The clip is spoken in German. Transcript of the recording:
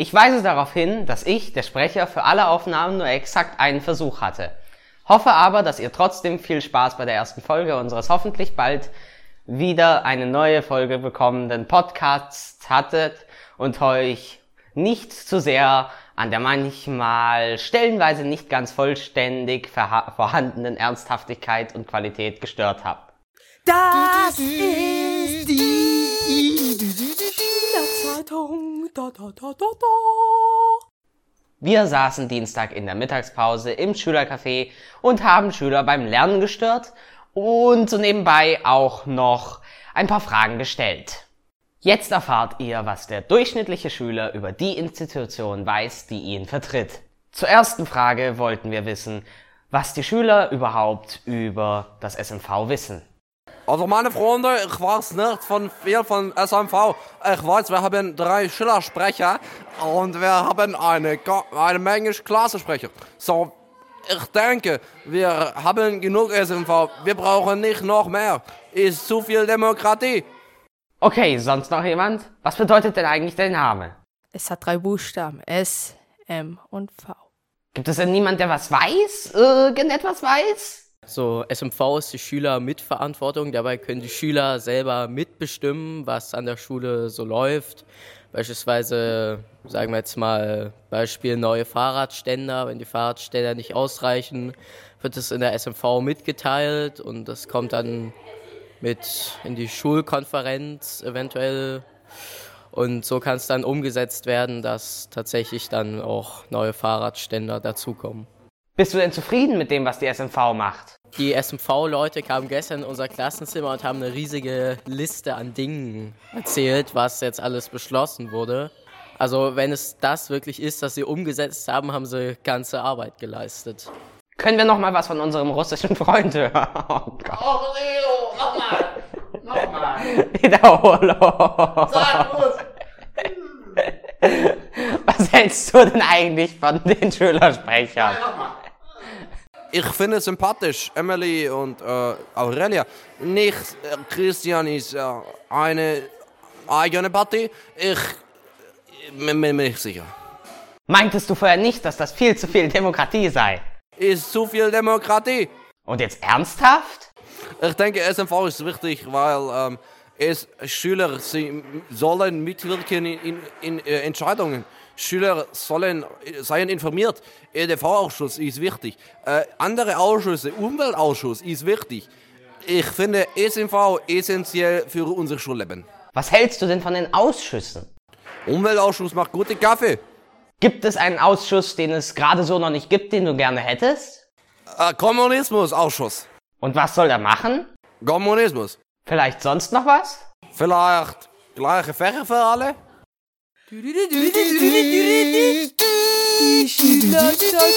Ich weise darauf hin, dass ich, der Sprecher, für alle Aufnahmen nur exakt einen Versuch hatte. Hoffe aber, dass ihr trotzdem viel Spaß bei der ersten Folge unseres hoffentlich bald wieder eine neue Folge bekommenden Podcasts hattet und euch nicht zu sehr an der manchmal stellenweise nicht ganz vollständig vorhandenen Ernsthaftigkeit und Qualität gestört habt. Das ist Wir saßen Dienstag in der Mittagspause im Schülercafé und haben Schüler beim Lernen gestört und so nebenbei auch noch ein paar Fragen gestellt. Jetzt erfahrt ihr, was der durchschnittliche Schüler über die Institution weiß, die ihn vertritt. Zur ersten Frage wollten wir wissen, was die Schüler überhaupt über das SMV wissen. Also meine Freunde, ich weiß nicht von viel von SMV. Ich weiß, wir haben drei Schülersprecher und wir haben eine, eine Menge Klassensprecher. So, ich denke, wir haben genug SMV. Wir brauchen nicht noch mehr. Ist zu viel Demokratie. Okay, sonst noch jemand? Was bedeutet denn eigentlich der Name? Es hat drei Buchstaben. S, M und V. Gibt es denn niemand, der was weiß? Irgendetwas weiß? So, SMV ist die Schülermitverantwortung. Dabei können die Schüler selber mitbestimmen, was an der Schule so läuft. Beispielsweise, sagen wir jetzt mal, Beispiel neue Fahrradständer. Wenn die Fahrradständer nicht ausreichen, wird es in der SMV mitgeteilt und das kommt dann mit in die Schulkonferenz eventuell. Und so kann es dann umgesetzt werden, dass tatsächlich dann auch neue Fahrradständer dazukommen. Bist du denn zufrieden mit dem, was die SMV macht? Die SMV-Leute kamen gestern in unser Klassenzimmer und haben eine riesige Liste an Dingen erzählt, was jetzt alles beschlossen wurde. Also wenn es das wirklich ist, dass sie umgesetzt haben, haben sie ganze Arbeit geleistet. Können wir noch mal was von unserem russischen Freund hören? Oh Gott. Oh, Leo, nochmal. Nochmal. Wiederholung. Sag los. Was hältst du denn eigentlich von den Schülersprechern? Ja, nochmal ich finde sympathisch, Emily und äh, Aurelia. Nicht äh, Christian ist äh, eine eigene Party. Ich bin mir nicht sicher. Meintest du vorher nicht, dass das viel zu viel Demokratie sei? Ist zu viel Demokratie. Und jetzt ernsthaft? Ich denke, SMV ist wichtig, weil ähm, es Schüler sie sollen mitwirken in, in, in äh, Entscheidungen. Schüler sollen, seien informiert. EDV-Ausschuss ist wichtig. Äh, andere Ausschüsse, Umweltausschuss ist wichtig. Ich finde SMV essentiell für unser Schulleben. Was hältst du denn von den Ausschüssen? Umweltausschuss macht gute Kaffee. Gibt es einen Ausschuss, den es gerade so noch nicht gibt, den du gerne hättest? Äh, Kommunismusausschuss. Und was soll er machen? Kommunismus. Vielleicht sonst noch was? Vielleicht gleiche Fächer für alle? Die Schülerzeitung.